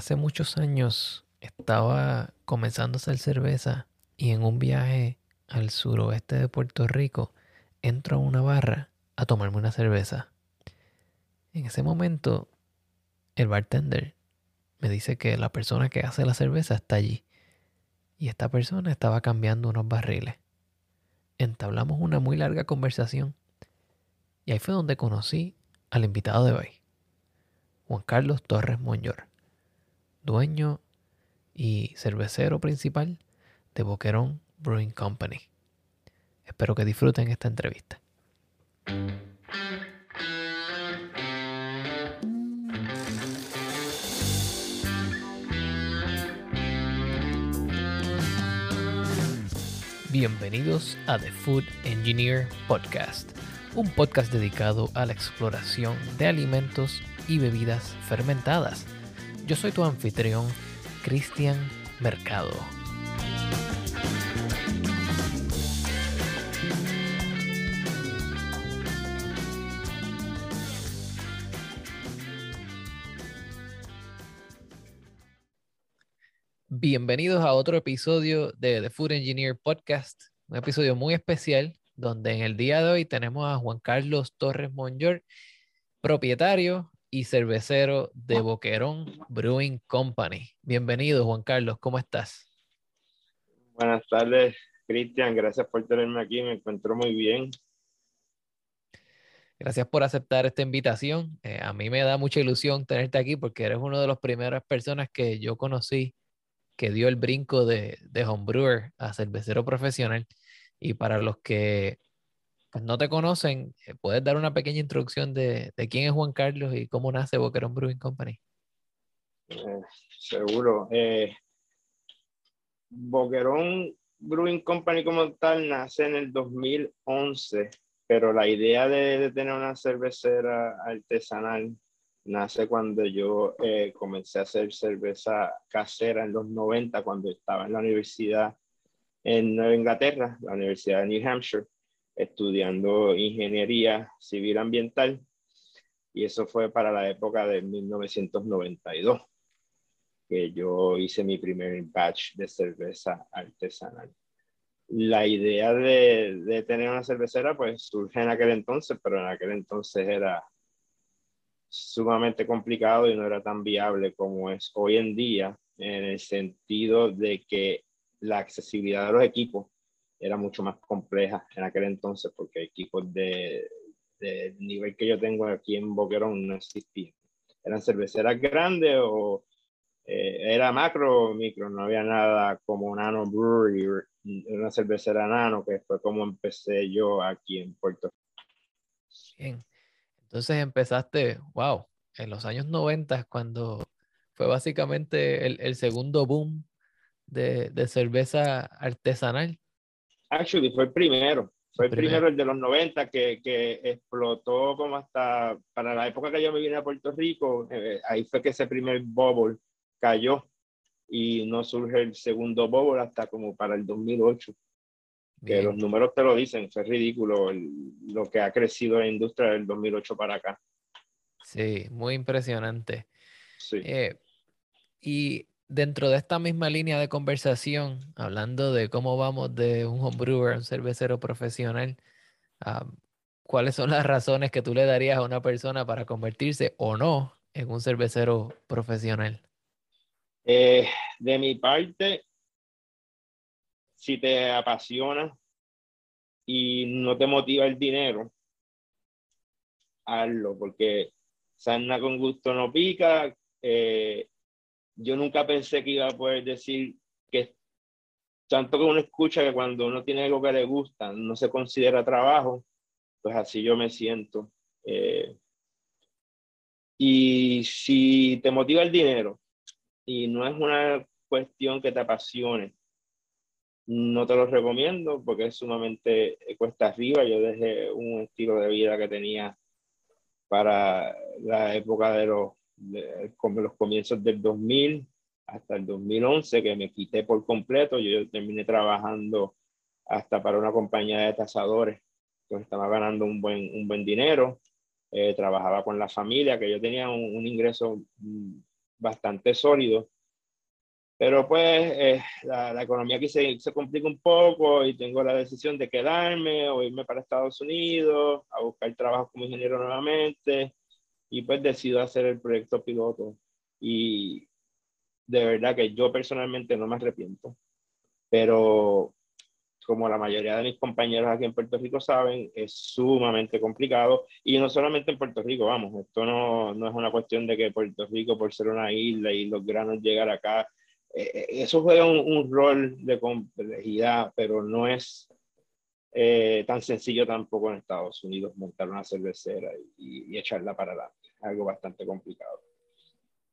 Hace muchos años estaba comenzando a hacer cerveza y en un viaje al suroeste de Puerto Rico entro a una barra a tomarme una cerveza. En ese momento el bartender me dice que la persona que hace la cerveza está allí y esta persona estaba cambiando unos barriles. Entablamos una muy larga conversación y ahí fue donde conocí al invitado de hoy, Juan Carlos Torres Monyor, dueño y cervecero principal de Boquerón Brewing Company. Espero que disfruten esta entrevista. Bienvenidos a The Food Engineer Podcast, un podcast dedicado a la exploración de alimentos y bebidas fermentadas. Yo soy tu anfitrión, Cristian Mercado. Bienvenidos a otro episodio de The Food Engineer Podcast, un episodio muy especial donde en el día de hoy tenemos a Juan Carlos Torres Monyor, propietario y cervecero de Boquerón Brewing Company. Bienvenido Juan Carlos, ¿cómo estás? Buenas tardes, Cristian, gracias por tenerme aquí, me encuentro muy bien. Gracias por aceptar esta invitación. Eh, a mí me da mucha ilusión tenerte aquí porque eres una de las primeras personas que yo conocí que dio el brinco de, de homebrewer a cervecero profesional. Y para los que pues, no te conocen, eh, ¿puedes dar una pequeña introducción de, quién es Juan Carlos y cómo nace Boquerón Brewing Company? Eh, seguro. Eh, Boquerón Brewing Company como tal nace en el 2011, pero la idea de, tener una cervecera artesanal nace cuando yo comencé a hacer cerveza casera en los 90, cuando estaba en la universidad en Nueva Inglaterra, la Universidad de New Hampshire, estudiando ingeniería civil ambiental. Y eso fue para la época de 1992, que yo hice mi primer batch de cerveza artesanal. La idea de, tener una cervecera pues surge en aquel entonces, pero en aquel entonces era sumamente complicado y no era tan viable como es hoy en día, en el sentido de que la accesibilidad de los equipos era mucho más compleja en aquel entonces, porque equipos de, de nivel que yo tengo aquí en Boquerón no existían. Eran cerveceras grandes o eh, era macro o micro, no había nada como Nano Brewery, una cervecera Nano, que fue como empecé yo aquí en Puerto Rico. Bien. Entonces empezaste, wow, en los años 90, cuando fue básicamente el, segundo boom de, cerveza artesanal. Actually, fue el primero. Fue el primero, el de los 90 que, que, explotó como hasta para la época que yo me vine a Puerto Rico. Eh, ahí fue que ese primer bubble cayó y no surge el segundo bubble hasta como para el 2008 que los números te lo dicen, es ridículo lo que ha crecido la industria del 2008 para acá. Sí, muy impresionante. Sí. Eh, y dentro de esta misma línea de conversación, hablando de cómo vamos de un homebrewer a un cervecero profesional, ¿cuáles son las razones que tú le darías a una persona para convertirse o no en un cervecero profesional? Eh, de mi parte, si te apasiona y no te motiva el dinero, hazlo, porque sana con gusto no pica. Eh, yo nunca pensé que iba a poder decir que tanto que uno escucha que cuando uno tiene algo que le gusta no se considera trabajo, pues así yo me siento. Eh, y si te motiva el dinero y no es una cuestión que te apasione, no te lo recomiendo porque es sumamente cuesta arriba. Yo dejé un estilo de vida que tenía para la época de los, de, los comienzos del 2000 hasta el 2011, que me quité por completo. Yo terminé trabajando hasta para una compañía de tasadores. Entonces estaba ganando un buen, un buen dinero. Eh, trabajaba con la familia, que yo tenía un, un ingreso bastante sólido. Pero pues eh, la, economía aquí se, se, complica un poco y tengo la decisión de quedarme o irme para Estados Unidos a buscar trabajo como ingeniero nuevamente y pues decido hacer el proyecto piloto. Y de verdad que yo personalmente no me arrepiento, pero como la mayoría de mis compañeros aquí en Puerto Rico saben, es sumamente complicado. Y no solamente en Puerto Rico, vamos, esto no, no es una cuestión de que Puerto Rico, por ser una isla y los granos llegar acá, eh, eh, eso juega un, rol de complejidad, pero no es eh, tan sencillo tampoco en Estados Unidos montar una cervecera y, y echarla para adelante. Algo bastante complicado.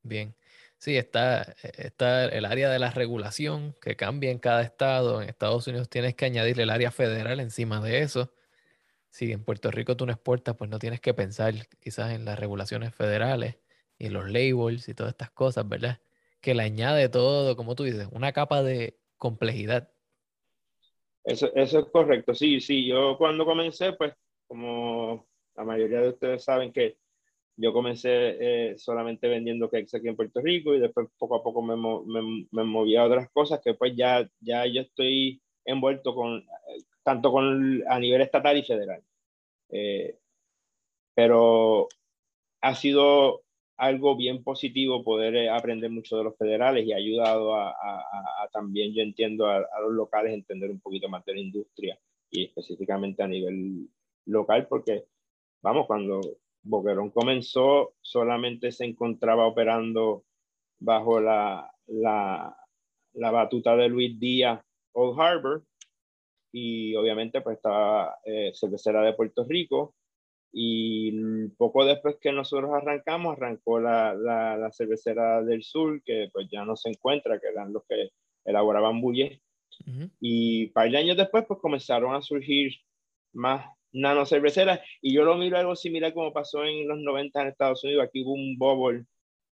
Bien. Sí, está, está el área de la regulación que cambia en cada estado. En Estados Unidos tienes que añadir el área federal encima de eso. Si en Puerto Rico tú no exportas, pues no tienes que pensar quizás en las regulaciones federales y los labels y todas estas cosas, ¿verdad? Que le añade todo, como tú dices, una capa de complejidad. Eso, eso es correcto, sí, sí. Yo cuando comencé, pues como la mayoría de ustedes saben que yo comencé eh, solamente vendiendo cakes aquí en Puerto Rico y después poco a poco me, me, me, moví a otras cosas que pues ya, ya yo estoy envuelto con, tanto con, a nivel estatal y federal. Eh, pero ha sido algo bien positivo poder eh, aprender mucho de los federales y ha ayudado a, a, también, yo entiendo, a, a, los locales entender un poquito más de la industria y específicamente a nivel local, porque, vamos, cuando Boquerón comenzó, solamente se encontraba operando bajo la, la, la batuta de Luis Díaz Old Harbor y obviamente pues estaba eh, cervecera de Puerto Rico y poco después que nosotros arrancamos, arrancó la, la, la, cervecera del sur, que pues ya no se encuentra, que eran los que elaboraban bulle. Y un par de años después, pues comenzaron a surgir más nano cerveceras. Y yo lo miro algo similar como pasó en los 90 en Estados Unidos. Aquí hubo un bubble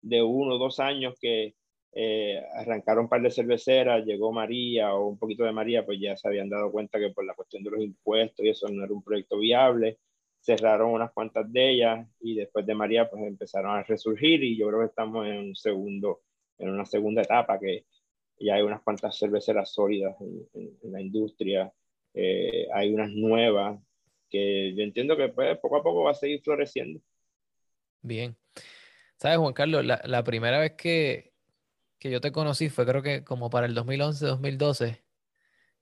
de uno o dos años que eh, arrancaron un par de cerveceras, llegó María o un poquito de María, pues ya se habían dado cuenta que por la cuestión de los impuestos y eso no era un proyecto viable. Cerraron unas cuantas de ellas y después de María pues empezaron a resurgir y yo creo que estamos en un segundo, en una segunda etapa que ya hay unas cuantas cerveceras sólidas en, la industria, eh, hay unas nuevas que yo entiendo que pues, poco a poco va a seguir floreciendo. Bien. ¿Sabes, Juan Carlos? La, la primera vez que, que, yo te conocí fue creo que como para el 2011-2012.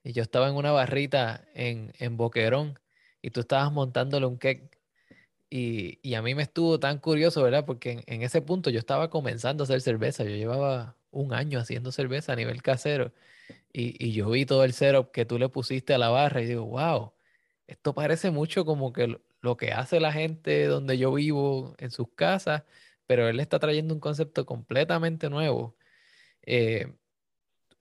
Y yo estaba en una barrita en, en Boquerón y tú estabas montándole un cake. Y, y, a mí me estuvo tan curioso, ¿verdad? Porque en, en, ese punto yo estaba comenzando a hacer cerveza. Yo llevaba un año haciendo cerveza a nivel casero. Y, y yo vi todo el setup que tú le pusiste a la barra y digo, wow, esto parece mucho como que lo que hace la gente donde yo vivo en sus casas, pero él está trayendo un concepto completamente nuevo. Eh,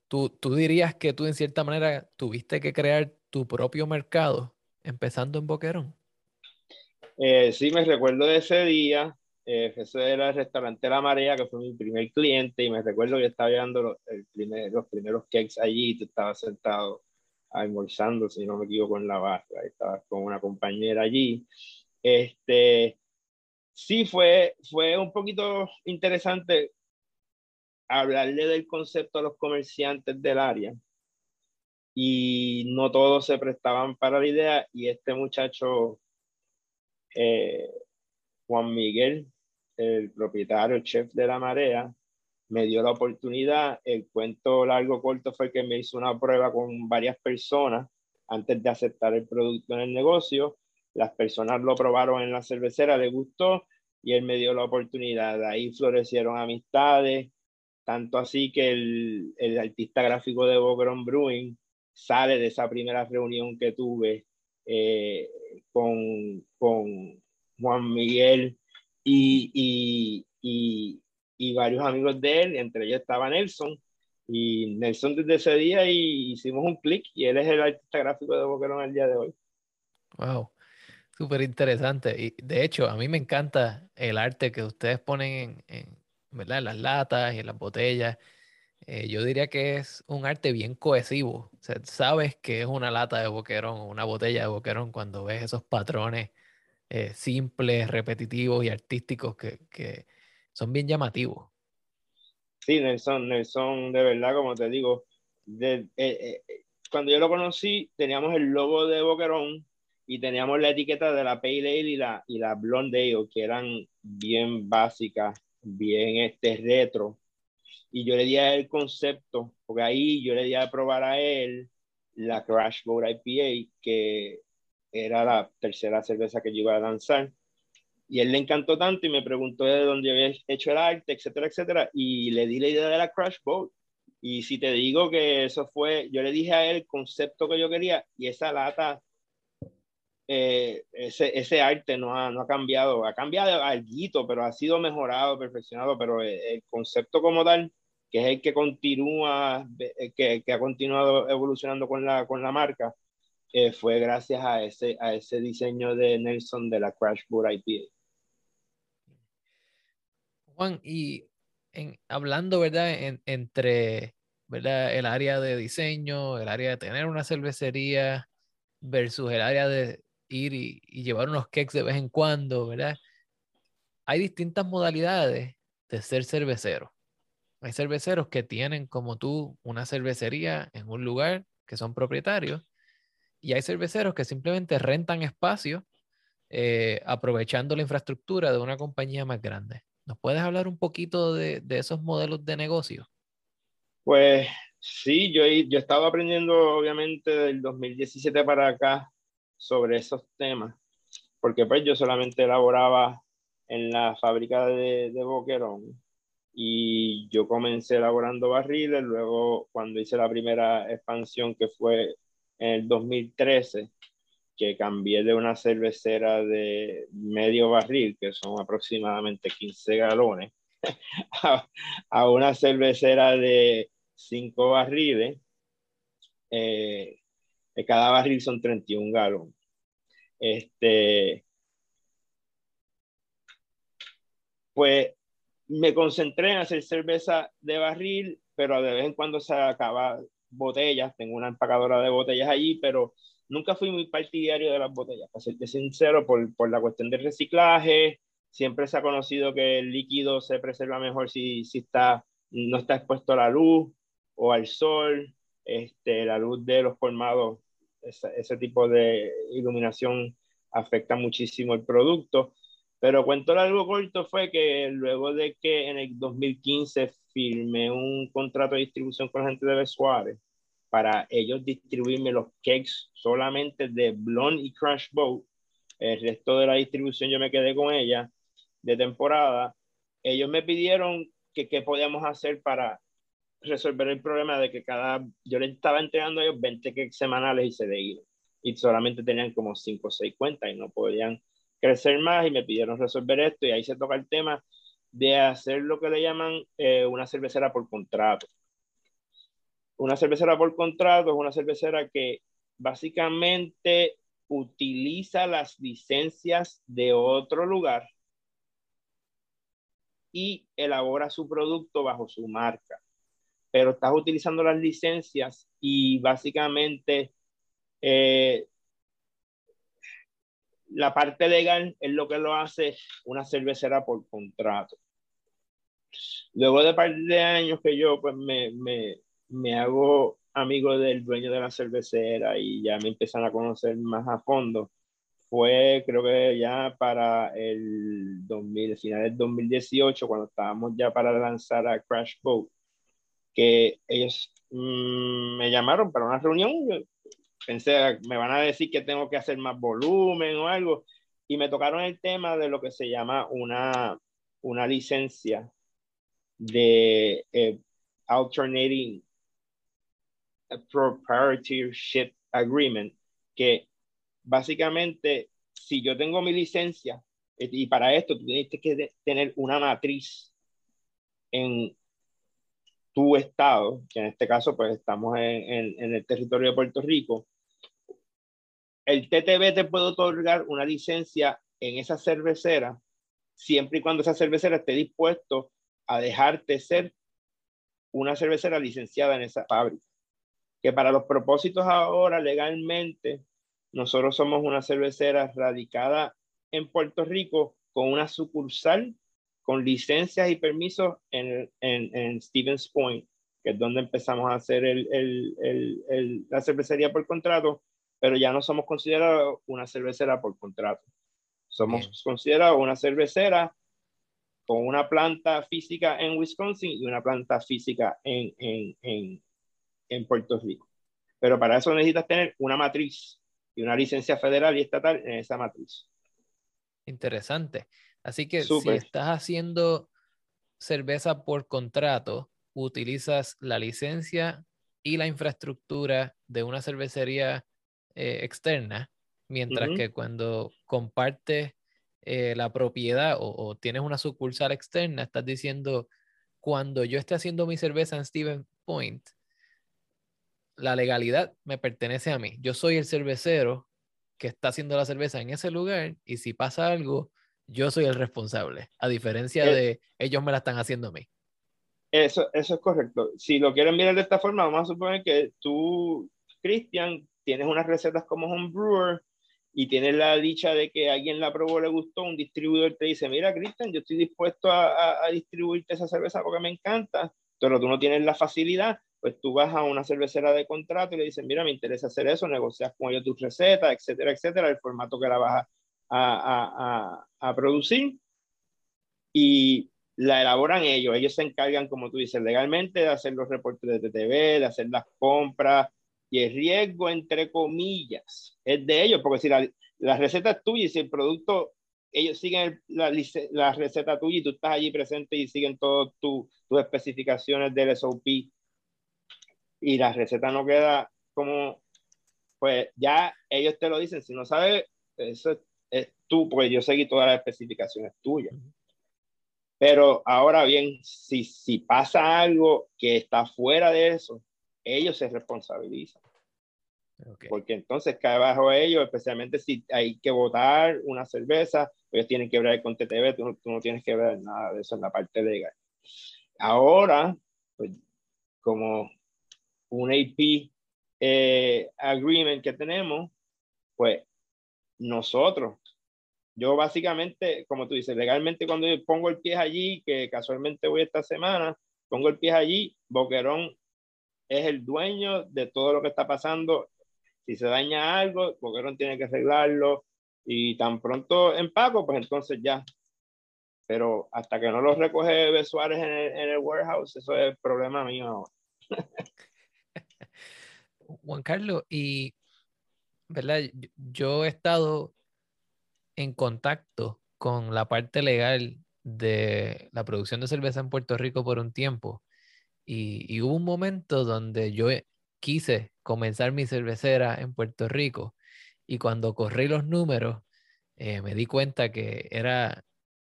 ¿tú, ¿tú, dirías que tú en cierta manera tuviste que crear tu propio mercado empezando en Boquerón? Eh, sí, me recuerdo de ese día. Eh, ese era el restaurante La Marea, que fue mi primer cliente, y me recuerdo que estaba llevando los, primer, los primeros cakes allí y tú estabas sentado almorzando, si no me equivoco, en la barra, estaba con una compañera allí. Este, sí fue, fue un poquito interesante hablarle del concepto a los comerciantes del área y no todos se prestaban para la idea y este muchacho, eh, Juan Miguel, el propietario, el chef de la marea, me dio la oportunidad. El cuento largo corto fue que me hizo una prueba con varias personas antes de aceptar el producto en el negocio. Las personas lo probaron en la cervecera, le gustó y él me dio la oportunidad. Ahí florecieron amistades, tanto así que el, el artista gráfico de Bogron Brewing sale de esa primera reunión que tuve eh, con, con Juan Miguel y, y, y, y varios amigos de él, entre ellos estaba Nelson. Y Nelson desde ese día y hicimos un clic y él es el artista gráfico de Boquerón el día de hoy. Wow, súper interesante. Y de hecho, a mí me encanta el arte que ustedes ponen en, en ¿verdad? en las latas y en las botellas. Eh, yo diría que es un arte bien cohesivo. O sea, sabes que es una lata de boquerón o una botella de boquerón cuando ves esos patrones eh, simples, repetitivos y artísticos que, que, son bien llamativos. Sí, Nelson, Nelson, de verdad, como te digo, de, eh, eh, cuando yo lo conocí, teníamos el logo de Boquerón y teníamos la etiqueta de la Pale Ale y la, y la Blonde Ale, que eran bien básicas, bien este, retro. Y yo le di a él el concepto, porque ahí yo le di a probar a él la Crash Boat IPA, que era la tercera cerveza que yo iba a lanzar. Y él le encantó tanto y me preguntó de dónde había hecho el arte, etcétera, etcétera. Y le di la idea de la Crash Boat. Y si te digo que eso fue, yo le dije a él el concepto que yo quería y esa lata, eh, ese, ese, arte no ha, no ha cambiado, ha cambiado algo, pero ha sido mejorado, perfeccionado, pero el, concepto como tal, que es el que continúa, que, que ha continuado evolucionando con la, con la marca, eh, fue gracias a ese, a ese diseño de Nelson de la Crash Boot IPA. Juan, y en, hablando, ¿verdad? entre, ¿verdad? El área de diseño, el área de tener una cervecería versus el área de ir y, y llevar unos cakes de vez en cuando, ¿verdad? Hay distintas modalidades de ser cervecero. Hay cerveceros que tienen como tú una cervecería en un lugar que son propietarios y hay cerveceros que simplemente rentan espacio eh, aprovechando la infraestructura de una compañía más grande. ¿Nos puedes hablar un poquito de, de esos modelos de negocio? Pues sí, yo, yo estaba aprendiendo obviamente del 2017 para acá sobre esos temas, porque pues yo solamente elaboraba en la fábrica de, de Boquerón y yo comencé elaborando barriles, luego cuando hice la primera expansión que fue en el 2013 que cambié de una cervecera de medio barril, que son aproximadamente 15 galones, a, una cervecera de 5 barriles. Eh, cada barril son 31 galones. Este, pues me concentré en hacer cerveza de barril, pero de vez en cuando se acaba botellas, tengo una empacadora de botellas allí, pero nunca fui muy partidario de las botellas, para serte sincero, por, por la cuestión del reciclaje, siempre se ha conocido que el líquido se preserva mejor si, si está, no está expuesto a la luz o al sol, este, la luz de los colmados, ese, ese tipo de iluminación afecta muchísimo el producto. Pero cuento algo corto fue que luego de que en el 2015 firmé un contrato de distribución con la gente de Besuárez para ellos distribuirme los cakes solamente de Blonde y Crash Boat. El resto de la distribución yo me quedé con ella de temporada. Ellos me pidieron que qué podíamos hacer para resolver el problema de que cada, yo les estaba entregando a ellos 20 cakes semanales y se de. Y solamente tenían como 5 o 6 cuentas y no podían crecer más y me pidieron resolver esto y ahí se toca el tema de hacer lo que le llaman eh, una cervecera por contrato. Una cervecera por contrato es una cervecera que básicamente utiliza las licencias de otro lugar y elabora su producto bajo su marca. Pero estás utilizando las licencias y básicamente eh, la parte legal es lo que lo hace una cervecera por contrato. Luego de par de años que yo pues me, me, me hago amigo del dueño de la cervecera y ya me empiezan a conocer más a fondo, fue creo que ya para el 2000, final del 2018, cuando estábamos ya para lanzar a Crash Boat, que ellos mmm, me llamaron para una reunión. Pensé, me van a decir que tengo que hacer más volumen o algo, y me tocaron el tema de lo que se llama una, una licencia de eh, Alternating Proprietorship Agreement, que básicamente, si yo tengo mi licencia, y para esto tú tienes que tener una matriz en tu estado, que en este caso pues estamos en, en el territorio de Puerto Rico, el TTB te puede otorgar una licencia en esa cervecera siempre y cuando esa cervecera esté dispuesto a dejarte ser una cervecera licenciada en esa fábrica. Que para los propósitos ahora legalmente, nosotros somos una cervecera radicada en Puerto Rico con una sucursal con licencias y permisos en, en, en Stevens Point, que es donde empezamos a hacer el, el, el, la cervecería por contrato, pero ya no somos considerados una cervecera por contrato. Somos considerados una cervecera con una planta física en Wisconsin y una planta física en, en, en, en Puerto Rico. Pero para eso necesitas tener una matriz y una licencia federal y estatal en esa matriz. Interesante. Así que si estás haciendo cerveza por contrato, utilizas la licencia y la infraestructura de una cervecería eh, externa, mientras que cuando compartes eh, la propiedad o, o, tienes una sucursal externa, estás diciendo, cuando yo esté haciendo mi cerveza en Steven Point, la legalidad me pertenece a mí. Yo soy el cervecero que está haciendo la cerveza en ese lugar y si pasa algo, yo soy el responsable, a diferencia eh, de ellos me la están haciendo a mí. Eso, eso es correcto. Si lo quieren mirar de esta forma, vamos a suponer que tú, Cristian, tienes unas recetas como homebrewer y tienes la dicha de que alguien la probó, le gustó, un distribuidor te dice, mira, Cristian, yo estoy dispuesto a, a distribuirte esa cerveza porque me encanta, pero tú no tienes la facilidad, pues tú vas a una cervecera de contrato y le dices, mira, me interesa hacer eso, negocias con ellos tus recetas, etcétera, etcétera, el formato que la vas a, a, a, a, producir y la elaboran ellos. Ellos se encargan, como tú dices, legalmente de hacer los reportes de TTV, de hacer las compras y el riesgo, entre comillas, es de ellos, porque si la, la receta es tuya y si el producto, ellos siguen la, la receta tuya y tú estás allí presente y siguen todas tu, tus especificaciones del SOP y la receta no queda como, pues ya ellos te lo dicen, si no sabes, eso es, tú, pues yo seguí todas las especificaciones tuyas. Pero ahora bien, si, si pasa algo que está fuera de eso, ellos se responsabilizan. Porque entonces cae bajo ellos, especialmente si hay que votar una cerveza, ellos tienen que ver con TTV, tú tú no tienes que ver nada de eso en la parte legal. Ahora, pues, como un AP eh, agreement que tenemos, pues nosotros, yo básicamente, como tú dices, legalmente cuando yo pongo el pie allí, que casualmente voy esta semana, pongo el pie allí, Boquerón es el dueño de todo lo que está pasando. Si se daña algo, Boquerón tiene que arreglarlo y tan pronto empaco, pues entonces ya. Pero hasta que no lo recoge Besuárez en el, en el warehouse, eso es problema mío Juan Carlos, y ¿verdad? Yo he estado en contacto con la parte legal de la producción de cerveza en Puerto Rico por un tiempo. Y, hubo un momento donde yo quise comenzar mi cervecera en Puerto Rico. Y cuando corrí los números, eh, me di cuenta que era,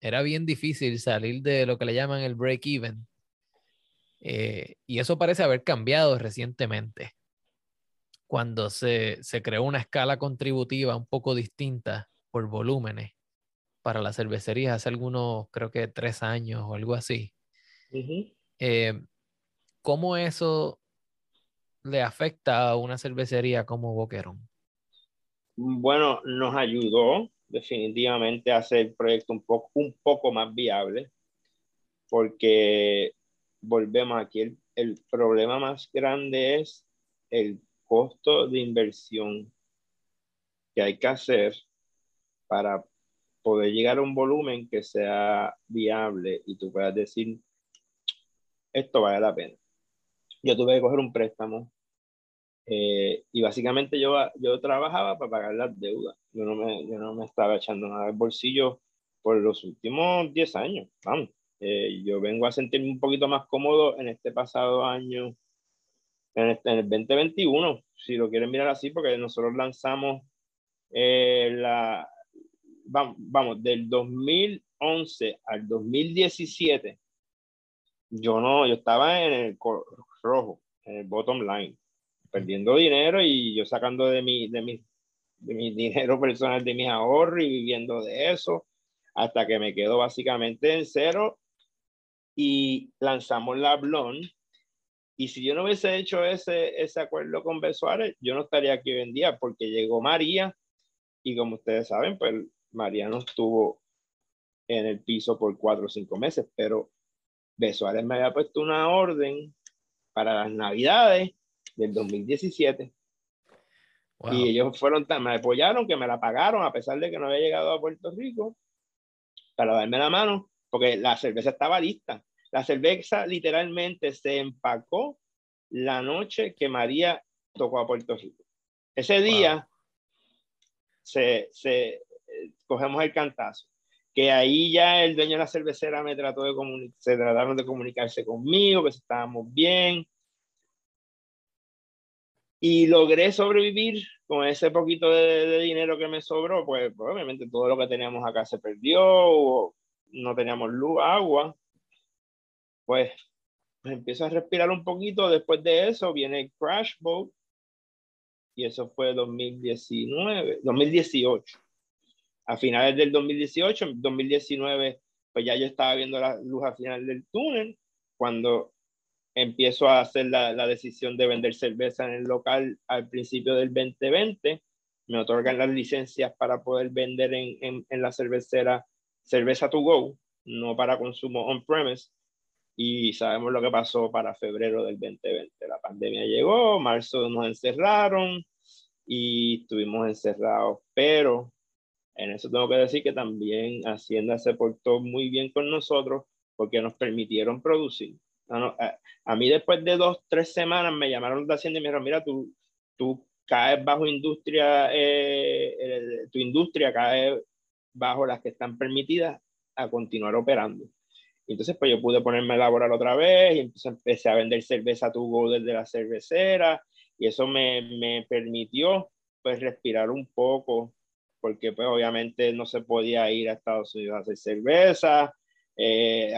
era bien difícil salir de lo que le llaman el break-even. Eh, y eso parece haber cambiado recientemente cuando se, se creó una escala contributiva un poco distinta por volúmenes para la cervecería hace algunos, creo que tres años o algo así. Eh, ¿Cómo eso le afecta a una cervecería como Boquerón? Bueno, nos ayudó definitivamente a hacer el proyecto un poco, un poco más viable, porque volvemos aquí, el, el problema más grande es el costo de inversión que hay que hacer para poder llegar a un volumen que sea viable y tú puedas decir, esto vale la pena. Yo tuve que coger un préstamo eh, y básicamente yo, yo trabajaba para pagar las deudas. Yo no, me, yo no me estaba echando nada del bolsillo por los últimos 10 años. Vamos, eh, yo vengo a sentirme un poquito más cómodo en este pasado año en, el 2021, si lo quieren mirar así, porque nosotros lanzamos eh, la, vamos, vamos, del 2011 al 2017, yo no, yo estaba en el rojo, en el bottom line, perdiendo dinero y yo sacando de mi, de mi, de mi dinero personal, de mis ahorros y viviendo de eso, hasta que me quedo básicamente en cero y lanzamos la Blonde y si yo no hubiese hecho ese, ese acuerdo con Besuárez, yo no estaría aquí hoy en día porque llegó María y como ustedes saben, pues María nos tuvo en el piso por cuatro o cinco meses, pero Besuárez me había puesto una orden para las navidades del 2017. Y ellos fueron tan, me apoyaron que me la pagaron a pesar de que no había llegado a Puerto Rico para darme la mano, porque la cerveza estaba lista. La cerveza literalmente se empacó la noche que María tocó a Puerto Rico. Ese día se, se, cogemos el cantazo. Que ahí ya el dueño de la cervecera me trató de comunicar, se trataron de comunicarse conmigo, que estábamos bien. Y logré sobrevivir con ese poquito de, dinero que me sobró, pues, pues, obviamente todo lo que teníamos acá se perdió, no teníamos luz, agua. Pues, empiezo a respirar un poquito. Después de eso viene Crash Boat, y eso fue 2019, 2018 a finales del 2018, 2019, pues ya yo estaba viendo la luz al final del túnel, cuando empiezo a hacer la, la, decisión de vender cerveza en el local al principio del 2020, me otorgan las licencias para poder vender en, en, en la cervecera cerveza to go, no para consumo on-premise, y sabemos lo que pasó para febrero del 2020. La pandemia llegó, marzo nos encerraron y estuvimos encerrados, pero en eso tengo que decir que también Hacienda se portó muy bien con nosotros porque nos permitieron producir. A, mí después de dos, tres semanas me llamaron de Hacienda y me dijeron, mira, tú, tú caes bajo industria, eh, tu industria cae bajo las que están permitidas a continuar operando. Entonces, pues yo pude ponerme a elaborar otra vez y entonces empecé a vender cerveza to go desde la cervecera y eso me, me permitió pues respirar un poco porque pues obviamente no se podía ir a Estados Unidos a hacer cerveza. Eh,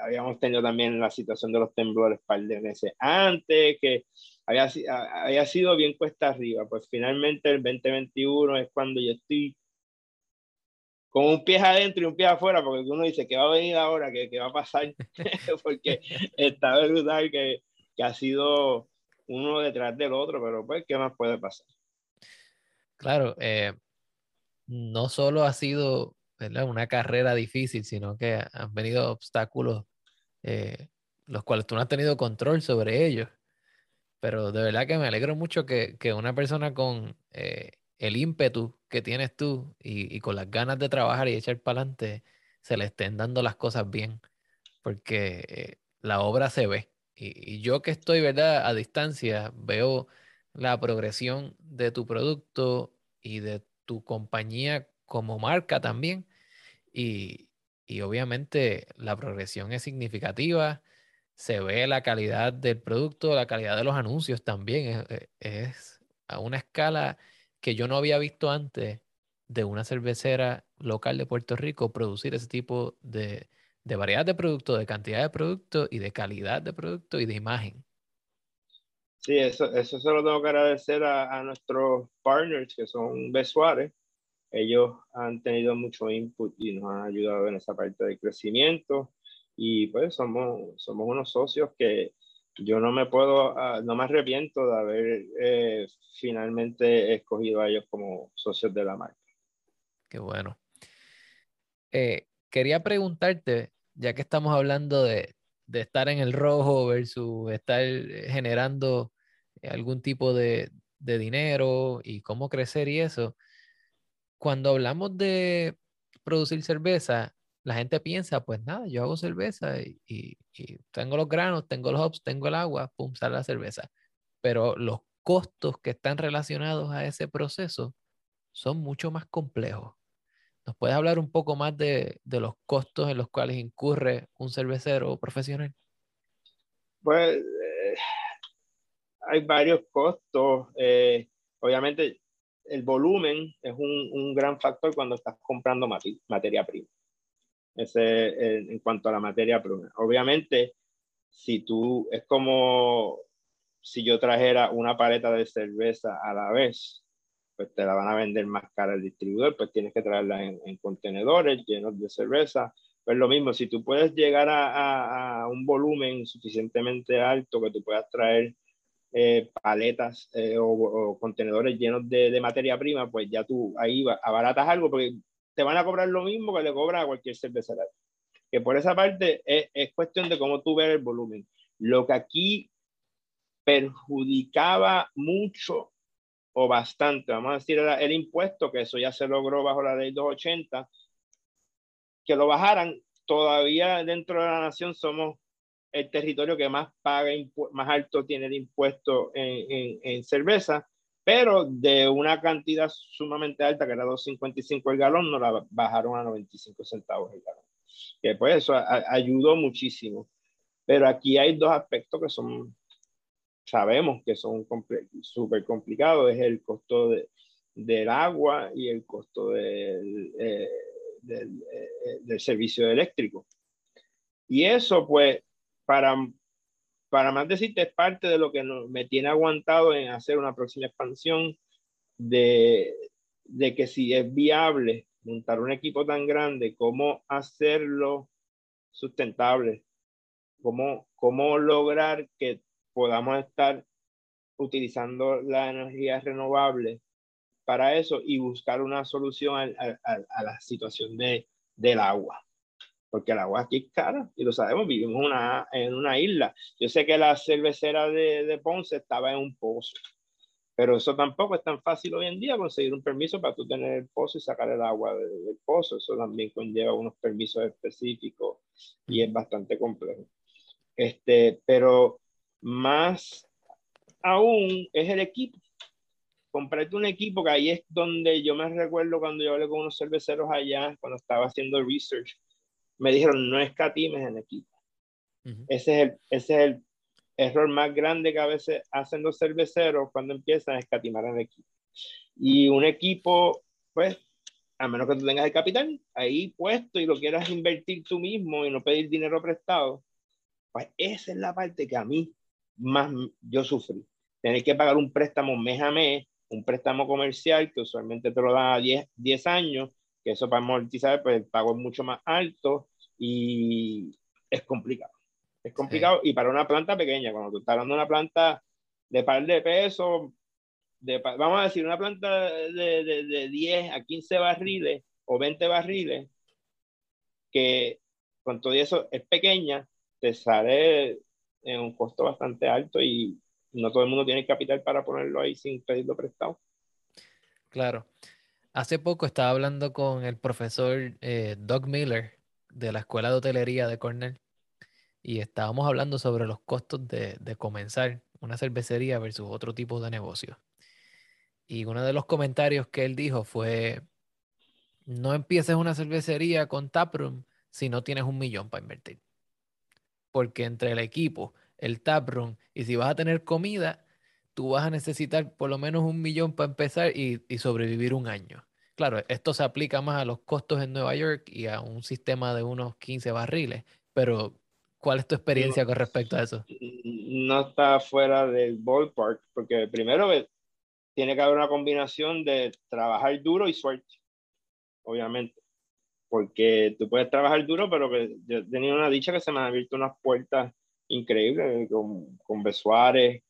habíamos tenido también la situación de los temblores par de meses antes, que había, había sido bien cuesta arriba. Pues finalmente el 2021 es cuando yo estoy con un pie adentro y un pie afuera, porque uno dice que va a venir ahora, que, que va a pasar, porque está brutal que, que ha sido uno detrás del otro, pero pues, ¿qué más puede pasar? Claro, eh, no solo ha sido una carrera difícil, sino que han venido obstáculos eh, los cuales tú no has tenido control sobre ellos. Pero de verdad que me alegro mucho que, una persona con eh, el ímpetu que tienes tú y, con las ganas de trabajar y echar para adelante se le estén dando las cosas bien, porque eh, la obra se ve. Y, y, yo que estoy, ¿verdad? A distancia, veo la progresión de tu producto y de tu compañía como marca también. Y, obviamente la progresión es significativa, se ve la calidad del producto, la calidad de los anuncios también. Es, es, a una escala que yo no había visto antes de una cervecera local de Puerto Rico producir ese tipo de, de variedad de productos, de cantidad de productos y de calidad de producto y de imagen. Sí, eso, eso se lo tengo que agradecer a, a nuestros partners que son Besuárez. Ellos han tenido mucho input y nos han ayudado en esa parte de crecimiento. Y pues somos, somos unos socios que yo no me puedo, ah, no me arrepiento de haber eh, finalmente escogido a ellos como socios de la marca. Qué bueno. Eh, quería preguntarte, ya que estamos hablando de, de estar en el rojo versus estar generando algún tipo de, dinero y cómo crecer y eso. Cuando hablamos de producir cerveza, la gente piensa, pues nada, yo hago cerveza y, tengo los granos, tengo los hops, tengo el agua, pum, sale la cerveza. Pero los costos que están relacionados a ese proceso son mucho más complejos. ¿Nos puedes hablar un poco más de, los costos en los cuales incurre un cervecero profesional? Pues hay varios costos. Eh, obviamente, el volumen es un, un, gran factor cuando estás comprando materia prima. Ese, eh, en cuanto a la materia prima. Obviamente, si tú, es como si yo trajera una paleta de cerveza a la vez, pues te la van a vender más cara el distribuidor, pues tienes que traerla en, en contenedores llenos de cerveza. Pues lo mismo, si tú puedes llegar a, a, a, un volumen suficientemente alto que tú puedas traer eh, paletas eh, o, contenedores llenos de, materia prima, pues ya tú ahí abaratas algo, porque te van a cobrar lo mismo que le cobra a cualquier cervecera. Que por esa parte es, es cuestión de cómo tú ves el volumen. Lo que aquí perjudicaba mucho o bastante, vamos a decir, era el impuesto, que eso ya se logró bajo la ley 280, que lo bajaran. Todavía dentro de la nación somos el territorio que más paga, más alto tiene de impuesto en, en, en, cerveza, pero de una cantidad sumamente alta, que era 2.55 el galón, nos la bajaron a 95 centavos el galón. Que pues eso ayudó muchísimo. Pero aquí hay dos aspectos que son, sabemos que son súper complicados, es el costo de, del agua y el costo del, eh, del, eh, del servicio eléctrico. Y eso, pues, para, para más decirte, es parte de lo que me tiene aguantado en hacer una próxima expansión de, de que si es viable montar un equipo tan grande, cómo hacerlo sustentable, cómo, cómo lograr que podamos estar utilizando la energía renovable para eso y buscar una solución a, a, la situación de, del agua. Porque el agua aquí es cara y lo sabemos, vivimos una, en una isla. Yo sé que la cervecera de, de Ponce estaba en un pozo, pero eso tampoco es tan fácil hoy en día conseguir un permiso para tú tener el pozo y sacar el agua del pozo. Eso también conlleva unos permisos específicos y es bastante complejo. Este, pero más aún es el equipo. Comprarte un equipo, que ahí es donde yo me recuerdo cuando yo hablé con unos cerveceros allá, cuando estaba haciendo research, me dijeron, no escatimes en equipo. Uh -huh. ese, es el, ese es el error más grande que a veces hacen los cerveceros cuando empiezan a escatimar en equipo. Y un equipo, pues, a menos que tú tengas el capital ahí puesto y lo quieras invertir tú mismo y no pedir dinero prestado, pues esa es la parte que a mí más yo sufrí. Tener que pagar un préstamo mes a mes, un préstamo comercial que usualmente te lo dan a 10, 10 años, que eso para amortizar, pues el pago es mucho más alto y es complicado. Es complicado sí. y para una planta pequeña, cuando tú estás hablando de una planta de par de pesos, de, vamos a decir, una planta de, de, de 10 a 15 barriles o 20 barriles, que con todo eso es pequeña, te sale en un costo bastante alto y no todo el mundo tiene capital para ponerlo ahí sin pedirlo prestado. Claro. Hace poco estaba hablando con el profesor eh, Doug Miller de la Escuela de Hotelería de Cornell y estábamos hablando sobre los costos de, de comenzar una cervecería versus otro tipo de negocio. Y uno de los comentarios que él dijo fue, no empieces una cervecería con taproom si no tienes un millón para invertir. Porque entre el equipo, el taproom y si vas a tener comida, tú vas a necesitar por lo menos un millón para empezar y, y, sobrevivir un año. Claro, esto se aplica más a los costos en Nueva York y a un sistema de unos 15 barriles, pero ¿cuál es tu experiencia no, con respecto a eso? No está fuera del ballpark, porque primero tiene que haber una combinación de trabajar duro y suerte, obviamente. Porque tú puedes trabajar duro, pero que yo he tenido una dicha que se me han abierto unas puertas increíbles con, con Besuárez,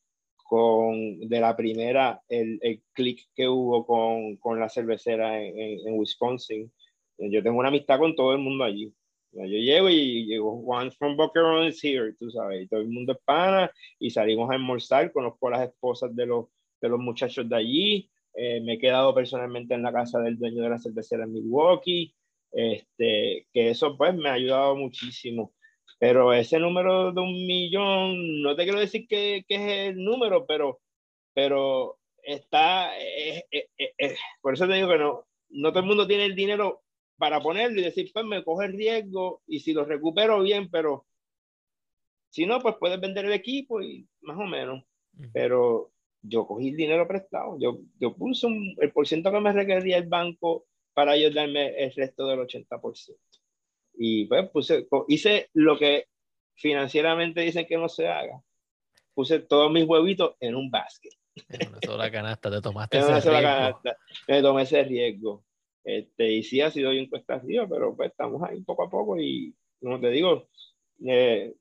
con de la primera, el, el clic que hubo con, con la cervecera en, en, en, Wisconsin. Yo tengo una amistad con todo el mundo allí. Yo llego y llego, one from Boca is here, tú sabes, y todo el mundo es pana, y salimos a almorzar, conozco a las esposas de los, de los muchachos de allí, eh, me he quedado personalmente en la casa del dueño de la cervecera en Milwaukee, este, que eso pues me ha ayudado muchísimo. Pero ese número de un millón, no te quiero decir que, que es el número, pero, pero está, eh, eh, eh, por eso te digo que no, no todo el mundo tiene el dinero para ponerlo y decir, pues me coge el riesgo y si lo recupero bien, pero si no, pues puedes vender el equipo y más o menos. Pero yo cogí el dinero prestado, yo, yo puse un, el porcentaje que me requería el banco para ayudarme el resto del 80%. Y pues puse, hice lo que financieramente dicen que no se haga. Puse todos mis huevitos en un basket. En una sola canasta, te tomaste en ese una sola riesgo. canasta. Me tomé ese riesgo. Este, y sí ha sido bien cuesta arriba, pero pues estamos ahí poco a poco y como te digo, eh,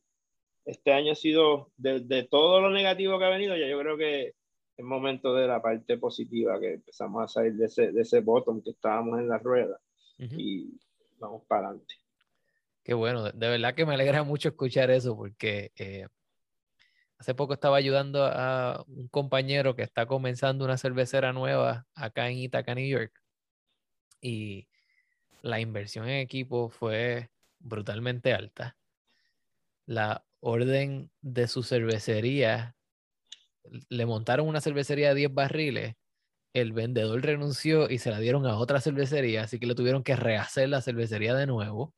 este año ha sido de, de, todo lo negativo que ha venido, ya yo creo que es momento de la parte positiva, que empezamos a salir de ese, de ese bottom que estábamos en la rueda y vamos para adelante. Qué bueno, de verdad que me alegra mucho escuchar eso porque eh, hace poco estaba ayudando a un compañero que está comenzando una cervecera nueva acá en Ithaca, New York. Y la inversión en equipo fue brutalmente alta. La orden de su cervecería, le montaron una cervecería de 10 barriles, el vendedor renunció y se la dieron a otra cervecería, así que le tuvieron que rehacer la cervecería de nuevo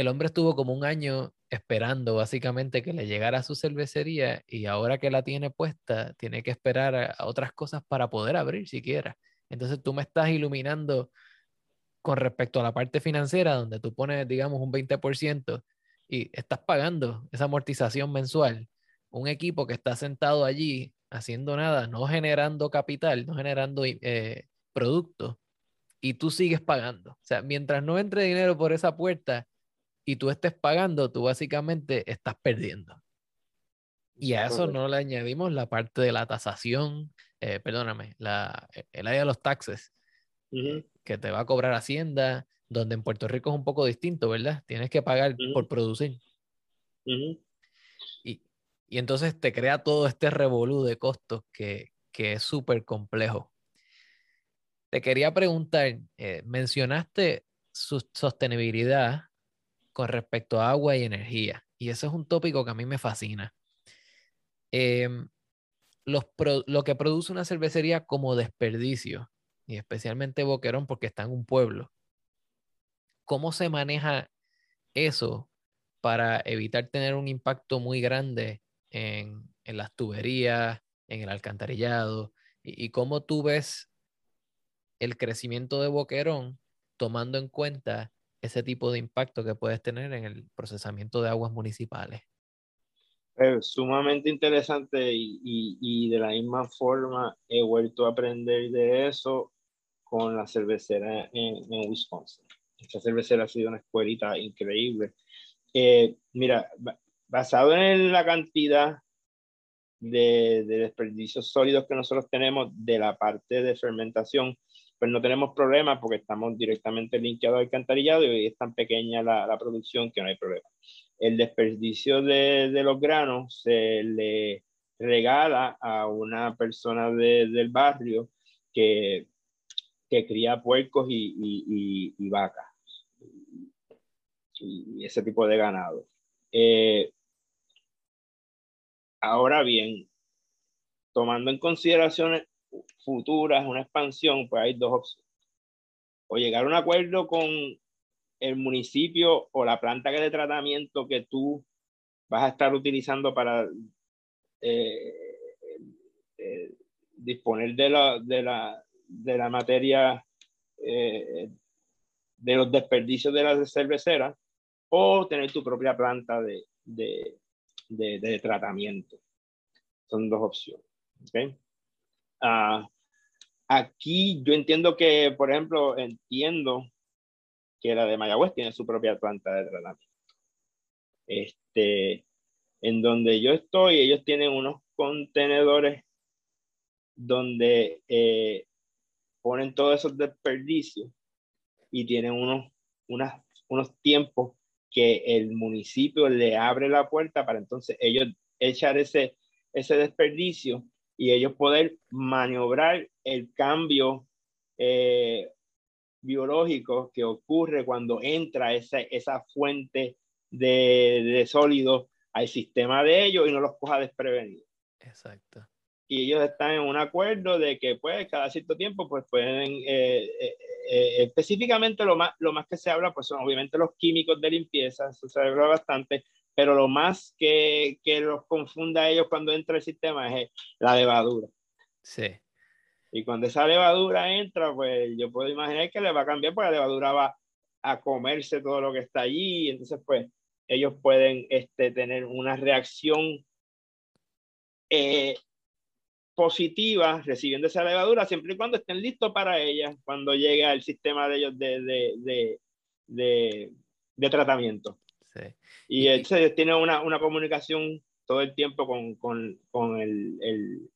el hombre estuvo como un año esperando básicamente que le llegara su cervecería y ahora que la tiene puesta, tiene que esperar a, otras cosas para poder abrir siquiera. Entonces tú me estás iluminando con respecto a la parte financiera, donde tú pones, digamos, un 20% y estás pagando esa amortización mensual. Un equipo que está sentado allí haciendo nada, no generando capital, no generando eh, producto, y tú sigues pagando. O sea, mientras no entre dinero por esa puerta, y tú estés pagando, tú básicamente estás perdiendo. Y a eso no le añadimos la parte de la tasación, eh, perdóname, la, e, el área de los taxes, que te va a cobrar Hacienda, donde en Puerto Rico es un poco distinto, ¿verdad? Tienes que pagar por producir. y, y, entonces te crea todo este revolú de costos que, que es súper complejo. Te quería preguntar, eh, mencionaste su sostenibilidad con respecto a agua y energía. Y eso es un tópico que a mí me fascina. Em, lo que produce una cervecería como desperdicio, y especialmente Boquerón porque está en un pueblo, ¿cómo se maneja eso para evitar tener un impacto muy grande en, las tuberías, en el alcantarillado? Y, y, cómo tú ves el crecimiento de Boquerón tomando en cuenta ese tipo de impacto que puedes tener en el procesamiento de aguas municipales. Es sumamente interesante y, y, de la misma forma he vuelto a aprender de eso con la cervecera en, en Wisconsin. Esta cervecera ha sido una escuelita increíble. Eh, mira, basado en la cantidad de, de, desperdicios sólidos que nosotros tenemos de la parte de fermentación, pues no tenemos problemas porque estamos directamente linkeados al alcantarillado y es tan pequeña la, la producción que no hay problema. El desperdicio de, de, los granos se le regala a una persona de, del barrio que, que cría puercos y, y, y, vacas y ese tipo de ganado. Eh, ahora bien, tomando en consideración futuras, una expansión, pues hay dos opciones. O llegar a un acuerdo con el municipio o la planta de tratamiento que tú vas a estar utilizando para eh, eh, disponer de la, de la, de la materia eh, de los desperdicios de la cervecera o tener tu propia planta de, de, de, tratamiento. Son dos opciones. ¿okay? Uh, aquí yo entiendo que, por ejemplo, entiendo que la de Mayagüez tiene su propia planta de tratamiento. Este, en donde yo estoy, ellos tienen unos contenedores donde eh, ponen todos esos desperdicios y tienen unos, unas, unos tiempos que el municipio le abre la puerta para entonces ellos echar ese, ese desperdicio y ellos poder maniobrar el cambio eh, biológico que ocurre cuando entra esa, esa fuente de, de sólidos al sistema de ellos y no los coja desprevenidos. Exacto. Y ellos están en un acuerdo de que pues cada cierto tiempo pues pueden, eh, eh, específicamente lo más, lo más que se habla pues son obviamente los químicos de limpieza, eso se habla bastante, pero lo más que, que los confunda a ellos cuando entra el sistema es la levadura. Sí. Y cuando esa levadura entra, pues yo puedo imaginar que le va a cambiar, porque la levadura va a comerse todo lo que está allí, y entonces pues ellos pueden este, tener una reacción eh, positiva recibiendo esa levadura, siempre y cuando estén listos para ella, cuando llegue al sistema de ellos de, de, de, de, de tratamiento. Y, él se tiene una, una, comunicación todo el tiempo con, con, con el, el,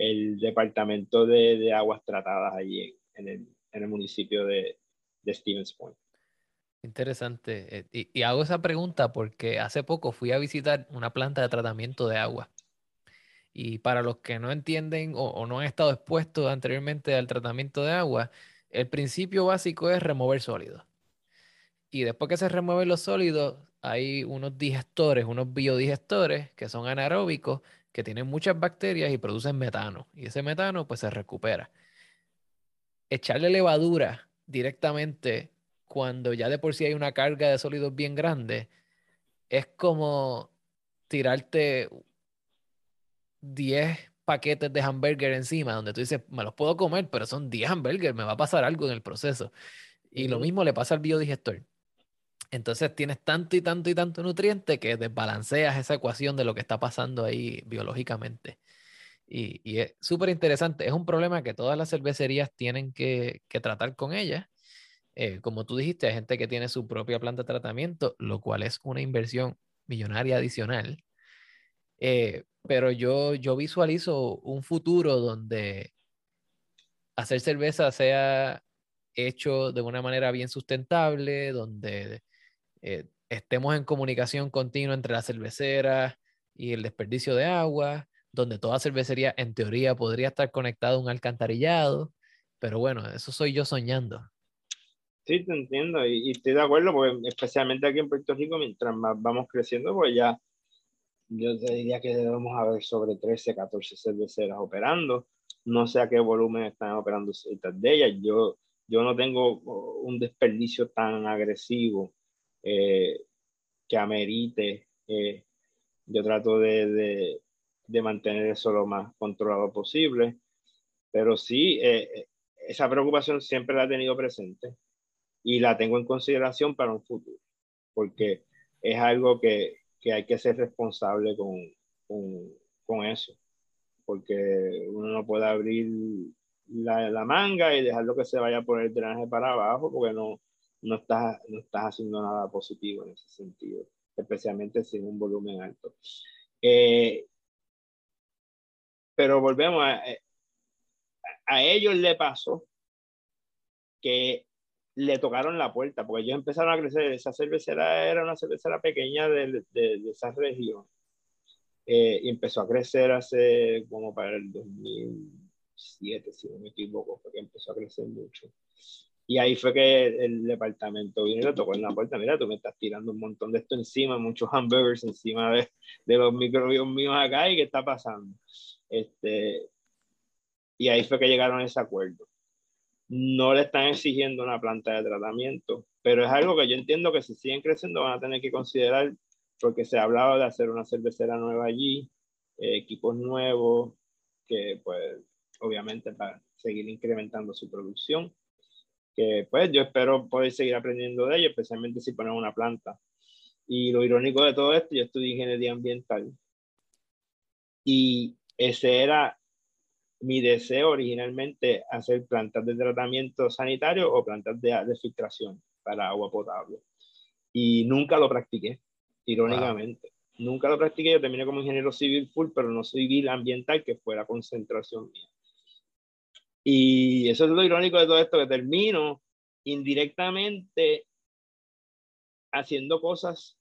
el, departamento de, de, aguas tratadas allí en, el, en el, municipio de, de Stevens Point. Interesante. Eh, y, hago esa pregunta porque hace poco fui a visitar una planta de tratamiento de agua. Y para los que no entienden o, no han estado expuestos anteriormente al tratamiento de agua, el principio básico es remover sólidos. Y después que se remueven los sólidos, hay unos digestores, unos biodigestores que son anaeróbicos, que tienen muchas bacterias y producen metano. Y ese metano pues se recupera. Echarle levadura directamente cuando ya de por sí hay una carga de sólidos bien grande, es como tirarte 10 paquetes de hamburger encima, donde tú dices, me los puedo comer, pero son 10 hamburgues, me va a pasar algo en el proceso. Y lo mismo le pasa al biodigestor. Entonces tienes tanto y tanto y tanto nutriente que desbalanceas esa ecuación de lo que está pasando ahí biológicamente. Y, es súper interesante. Es un problema que todas las cervecerías tienen que, que tratar con ellas eh, como tú dijiste, hay gente que tiene su propia planta de tratamiento, lo cual es una inversión millonaria adicional. Eh, pero yo, yo visualizo un futuro donde hacer cerveza sea hecho de una manera bien sustentable, donde eh, estemos en comunicación continua entre la cervecera y el desperdicio de agua, donde toda cervecería en teoría podría estar conectada a un alcantarillado, pero bueno, eso soy yo soñando. Sí, te entiendo y, estoy de acuerdo, porque especialmente aquí en Puerto Rico, mientras más vamos creciendo, pues ya yo te diría que debemos haber sobre 13, 14 cerveceras operando. No sé a qué volumen están operando estas de ellas. Yo, yo no tengo un desperdicio tan agresivo eh, que amerite. Eh, yo trato de, de, mantener eso lo más controlado posible. Pero sí, eh, esa preocupación siempre la he tenido presente y la tengo en consideración para un futuro, porque es algo que, que hay que ser responsable con, con, eso, porque uno no puede abrir la, la, manga y dejarlo que se vaya por el drenaje para abajo, porque no, no, estás, no estás haciendo nada positivo en ese sentido, especialmente sin un volumen alto. Eh, pero volvemos a, a ellos le pasó que le tocaron la puerta, porque ellos empezaron a crecer. Esa cervecera era una cervecera pequeña de, de, esa región. Eh, y empezó a crecer hace como para el 2007, si no me equivoco, fue que empezó a crecer mucho. Y ahí fue que el departamento vino y le tocó en la puerta, mira, tú me estás tirando un montón de esto encima, muchos hamburgers encima de, los microbios míos acá, ¿y qué está pasando? Este, y ahí fue que llegaron a ese acuerdo no le están exigiendo una planta de tratamiento, pero es algo que yo entiendo que si siguen creciendo van a tener que considerar, porque se ha hablado de hacer una cervecera nueva allí, eh, equipos nuevos, que pues obviamente para seguir incrementando su producción, que pues yo espero poder seguir aprendiendo de ello, especialmente si ponen una planta. Y lo irónico de todo esto, yo estudié ingeniería ambiental y ese era mi deseo originalmente hacer plantas de tratamiento sanitario o plantas de, de filtración para agua potable. Y nunca lo practiqué, irónicamente. Nunca lo practiqué, yo terminé como ingeniero civil full, pero no civil ambiental, que fue la concentración mía. Y eso es lo irónico de todo esto, que termino indirectamente haciendo cosas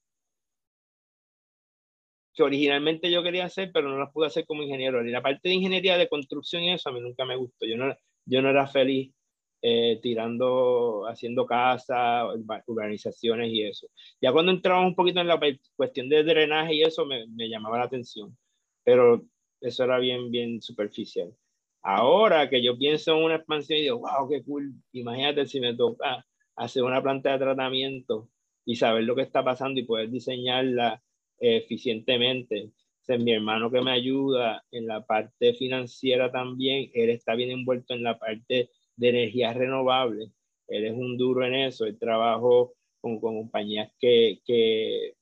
que originalmente yo quería hacer, pero no las pude hacer como ingeniero. Y la parte de ingeniería de construcción y eso a mí nunca me gustó. Yo no, yo no era feliz eh, tirando, haciendo casas, urbanizaciones y eso. Ya cuando entramos un poquito en la cuestión de drenaje y eso me, me llamaba la atención, pero eso era bien, bien superficial. Ahora que yo pienso en una expansión y digo, wow, qué cool, imagínate si me toca hacer una planta de tratamiento y saber lo que está pasando y poder diseñarla eficientemente. es mi hermano que me ayuda en la parte financiera también, él está bien envuelto en la parte de energías renovables. Él es un duro en eso. Él trabajó con, compañías que, que,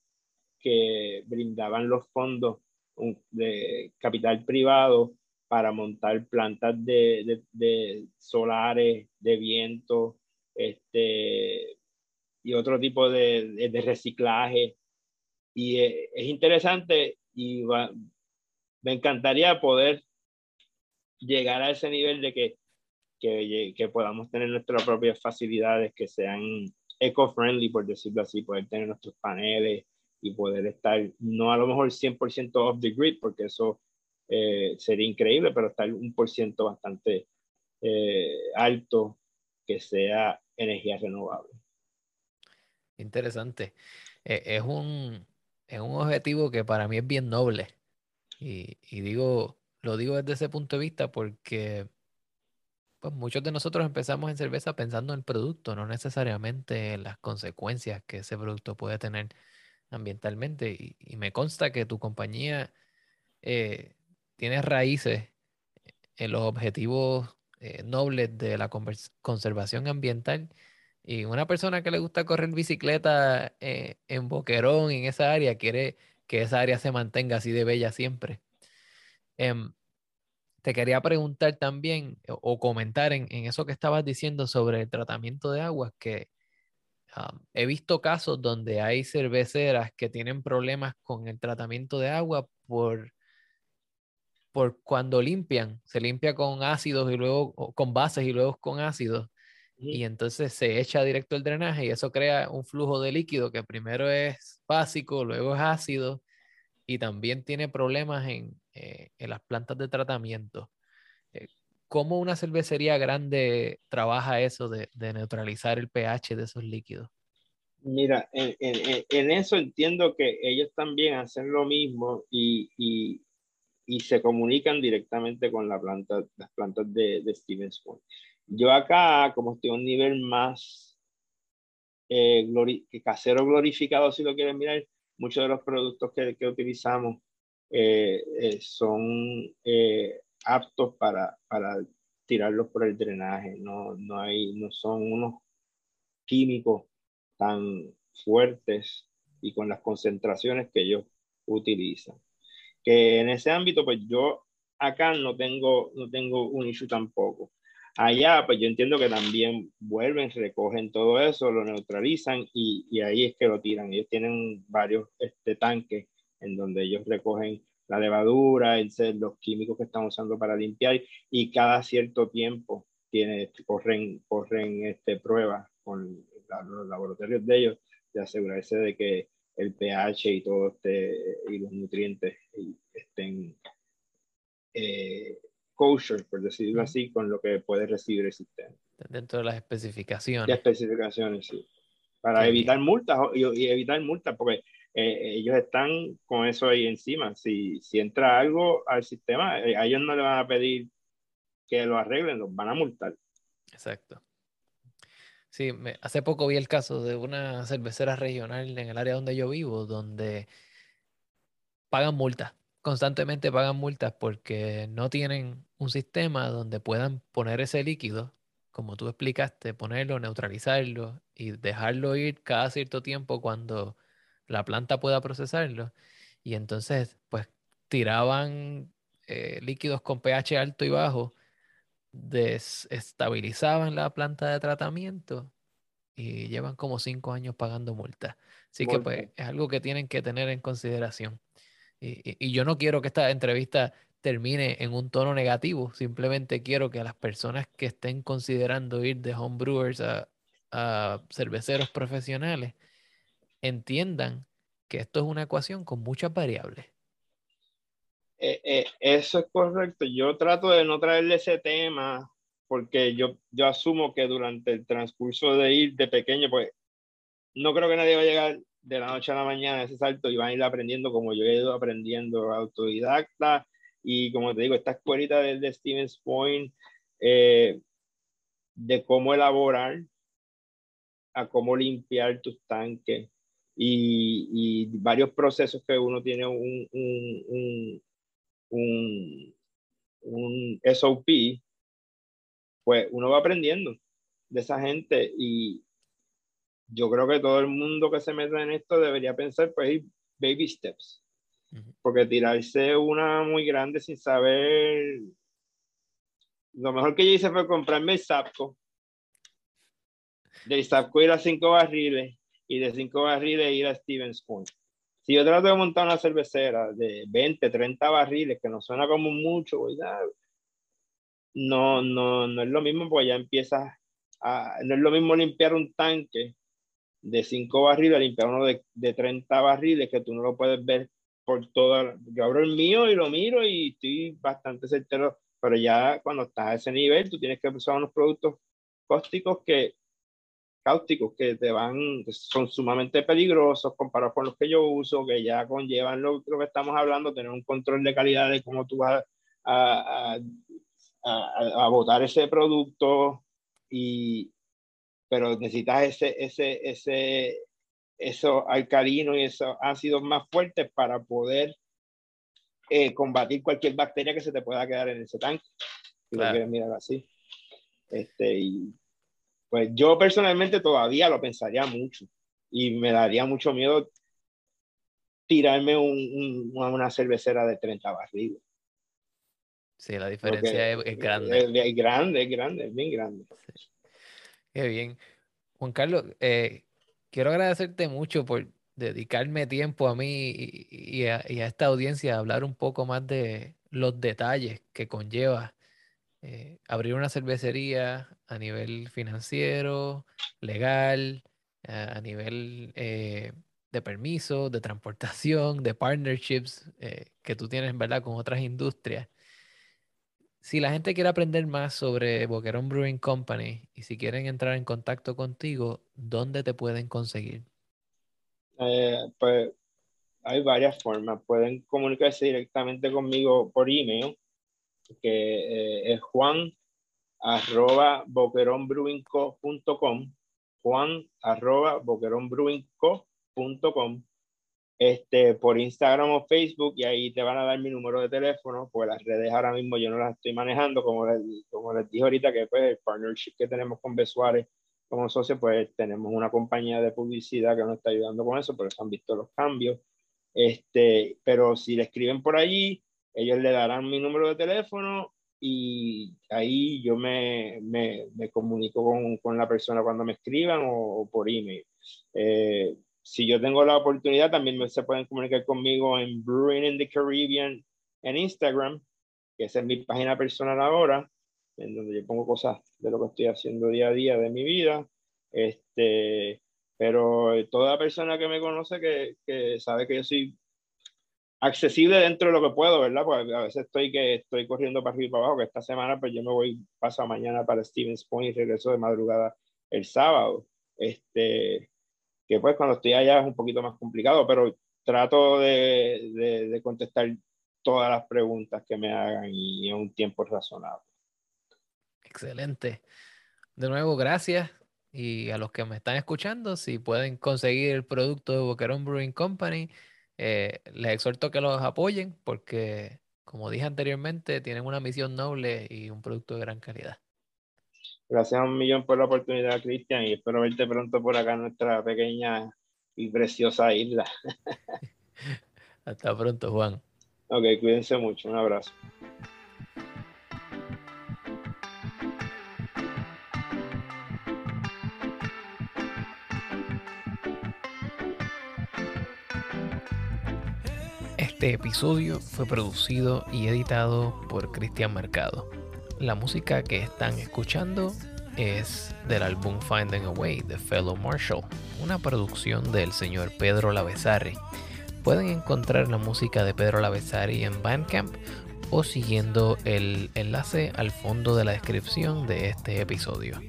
que, brindaban los fondos de capital privado para montar plantas de, de, de solares, de viento, este, y otro tipo de, de reciclaje. Y eh, es interesante y me encantaría poder llegar a ese nivel de que que, que podamos tener nuestras propias facilidades que sean eco-friendly, por decirlo así, poder tener nuestros paneles y poder estar, no a lo mejor 100% off the grid, porque eso eh, sería increíble, pero estar un por ciento bastante eh, alto que sea energía renovable. Interesante. E, es, un, es un objetivo que para mí es bien noble. Y, y, digo, lo digo desde ese punto de vista porque pues muchos de nosotros empezamos en cerveza pensando en el producto, no necesariamente en las consecuencias que ese producto puede tener ambientalmente. Y, me consta que tu compañía eh, tiene raíces en los objetivos eh, nobles de la conservación ambiental. Y una persona que le gusta correr bicicleta eh, en Boquerón, en esa área, quiere que esa área se mantenga así de bella siempre. Em, te quería preguntar también o comentar en, eso que estabas diciendo sobre el tratamiento de aguas, que he visto casos donde hay cerveceras que tienen problemas con el tratamiento de agua por, por cuando limpian, se limpia con ácidos y luego con bases y luego con ácidos. Y entonces se echa directo el drenaje y eso crea un flujo de líquido que primero es básico, luego es ácido y también tiene problemas en, eh, las plantas de tratamiento. Eh, ¿Cómo una cervecería grande trabaja eso de, neutralizar el pH de esos líquidos? Mira, en, eso entiendo que ellos también hacen lo mismo y, y, se comunican directamente con la planta, las plantas de, de Stevens Point. Yo acá, como estoy a un nivel más eh, casero glorificado, si lo quieren mirar, muchos de los productos que, que utilizamos eh, eh, son eh, aptos para, para tirarlos por el drenaje, no, no, hay, no son unos químicos tan fuertes y con las concentraciones que ellos utilizan. Que en ese ámbito, pues yo acá no tengo, no tengo un issue tampoco. Allá, pues yo entiendo que también vuelven, recogen todo eso, lo neutralizan y, y ahí es que lo tiran. Ellos tienen varios este, tanques en donde ellos recogen la levadura, el, los químicos que están usando para limpiar y cada cierto tiempo tiene, corren, corren este, pruebas con los laboratorios de ellos de asegurarse de que el pH y todo este y los nutrientes estén eh, kosher, por decirlo así, con lo que puede recibir el sistema. Dentro de las especificaciones. De especificaciones, sí. Para evitar multas y, evitar multas, porque eh, ellos están con eso ahí encima. Si, si entra algo al sistema, eh, a ellos no le van a pedir que lo arreglen, los van a multar. Exacto. Sí, hace poco vi el caso de una cervecera regional en el área donde yo vivo, donde pagan multas constantemente pagan multas porque no tienen un sistema donde puedan poner ese líquido, como tú explicaste, ponerlo, neutralizarlo y dejarlo ir cada cierto tiempo cuando la planta pueda procesarlo. Y entonces, pues, tiraban eh, líquidos con pH alto y bajo, desestabilizaban la planta de tratamiento y llevan como cinco años pagando multas. Así que, pues, es algo que tienen que tener en consideración. Y, yo no quiero que esta entrevista termine en un tono negativo, simplemente quiero que las personas que estén considerando ir de homebrewers a, a cerveceros profesionales entiendan que esto es una ecuación con muchas variables. Eh, eh, eso es correcto. Yo trato de no traerle ese tema porque yo, yo asumo que durante el transcurso de ir de pequeño, pues no creo que nadie va a llegar de la noche a la mañana ese salto y van a ir aprendiendo como yo he ido aprendiendo autodidacta y como te digo, esta escuelita de, de Stevens Point eh, de cómo elaborar, a cómo limpiar tus tanques y, y varios procesos que uno tiene un, un, un, un, un SOP, pues uno va aprendiendo de esa gente y, yo creo que todo el mundo que se meta en esto debería pensar, pues, baby steps. Porque tirarse una muy grande sin saber. Lo mejor que yo hice fue comprarme el Zapco. Del Zapco ir a cinco barriles y de cinco barriles ir a Stevens Point. Si yo trato de montar una cervecera de 20, 30 barriles, que no suena como mucho, no, no, no es lo mismo porque ya empiezas a, no es lo mismo limpiar un tanque de 5 barriles, limpiar uno de, de 30 barriles que tú no lo puedes ver por toda, yo abro el mío y lo miro y estoy bastante certero, pero ya cuando estás a ese nivel, tú tienes que usar unos productos cáusticos que, cáusticos que te van, que son sumamente peligrosos comparados con los que yo uso, que ya conllevan lo, lo que estamos hablando, tener un control de calidad de cómo tú vas a, a, botar ese producto y pero necesitas ese, ese, ese, esos alcalinos y esos ácidos más fuertes para poder eh, combatir cualquier bacteria que se te pueda quedar en ese tanque. Si lo quieres mirar así. Este, y pues yo personalmente todavía lo pensaría mucho y me daría mucho miedo tirarme un, un, una cervecera de 30 barriles. Sí, la diferencia es, es, grande. Es, es, grande, es grande, es bien grande. Sí. Qué bien. Juan Carlos, eh, quiero agradecerte mucho por dedicarme tiempo a mí y, y, a, y, a, esta audiencia a hablar un poco más de los detalles que conlleva eh, abrir una cervecería a nivel financiero, legal, a nivel eh, de permiso, de transportación, de partnerships eh, que tú tienes, ¿verdad?, con otras industrias. Si la gente quiere aprender más sobre Boquerón Brewing Company y si quieren entrar en contacto contigo, ¿dónde te pueden conseguir? Pues hay varias formas. Pueden comunicarse directamente conmigo por email, que eh, es juan arroba boqueronbrewingco.com juan arroba boqueronbrewingco.com este, por Instagram o Facebook y ahí te van a dar mi número de teléfono, pues las redes ahora mismo yo no las estoy manejando, como les, como les dije ahorita, que pues el partnership que tenemos con Besuárez como socio, pues tenemos una compañía de publicidad que nos está ayudando con eso, por eso han visto los cambios. Este, pero si le escriben por allí, ellos le darán mi número de teléfono y ahí yo me, me, me comunico con, con, la persona cuando me escriban o, o por email. Eh, si yo tengo la oportunidad, también se pueden comunicar conmigo en Brewing in the Caribbean en Instagram, que esa es mi página personal ahora, en donde yo pongo cosas de lo que estoy haciendo día a día de mi vida. Este, pero toda persona que me conoce que, que sabe que yo soy accesible dentro de lo que puedo, ¿verdad? Porque a veces estoy que estoy corriendo para arriba y para abajo, que esta semana pues yo me voy, paso mañana para Stevens Point y regreso de madrugada el sábado. Este, que pues cuando estoy allá es un poquito más complicado, pero trato de, de, de contestar todas las preguntas que me hagan y en un tiempo razonable. Excelente. De nuevo, gracias. Y a los que me están escuchando, si pueden conseguir el producto de Boquerón Brewing Company, eh, les exhorto que los apoyen porque, como dije anteriormente, tienen una misión noble y un producto de gran calidad. Gracias a un millón por la oportunidad, Cristian, y espero verte pronto por acá en nuestra pequeña y preciosa isla. Hasta pronto, Juan. Ok, cuídense mucho. Un abrazo. Este episodio fue producido y editado por Cristian Mercado. La música que están escuchando es del álbum Finding a Way de Fellow Marshall, una producción del señor Pedro Lavesari. Pueden encontrar la música de Pedro Lavesari en Bandcamp o siguiendo el enlace al fondo de la descripción de este episodio.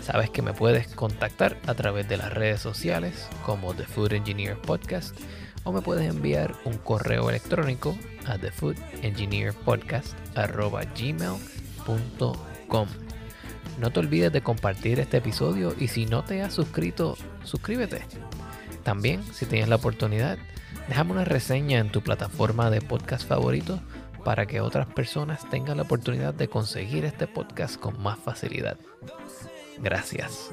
Sabes que me puedes contactar a través de las redes sociales como The Food Engineer Podcast o me puedes enviar un correo electrónico a thefoodengineerpodcast.gmail.com No te olvides de compartir este episodio y si no te has suscrito, suscríbete. También, si tienes la oportunidad, déjame una reseña en tu plataforma de podcast favorito para que otras personas tengan la oportunidad de conseguir este podcast con más facilidad. Gracias.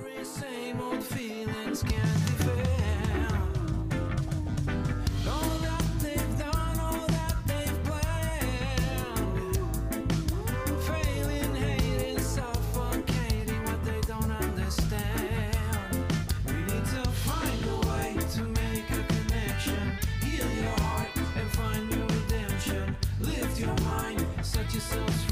so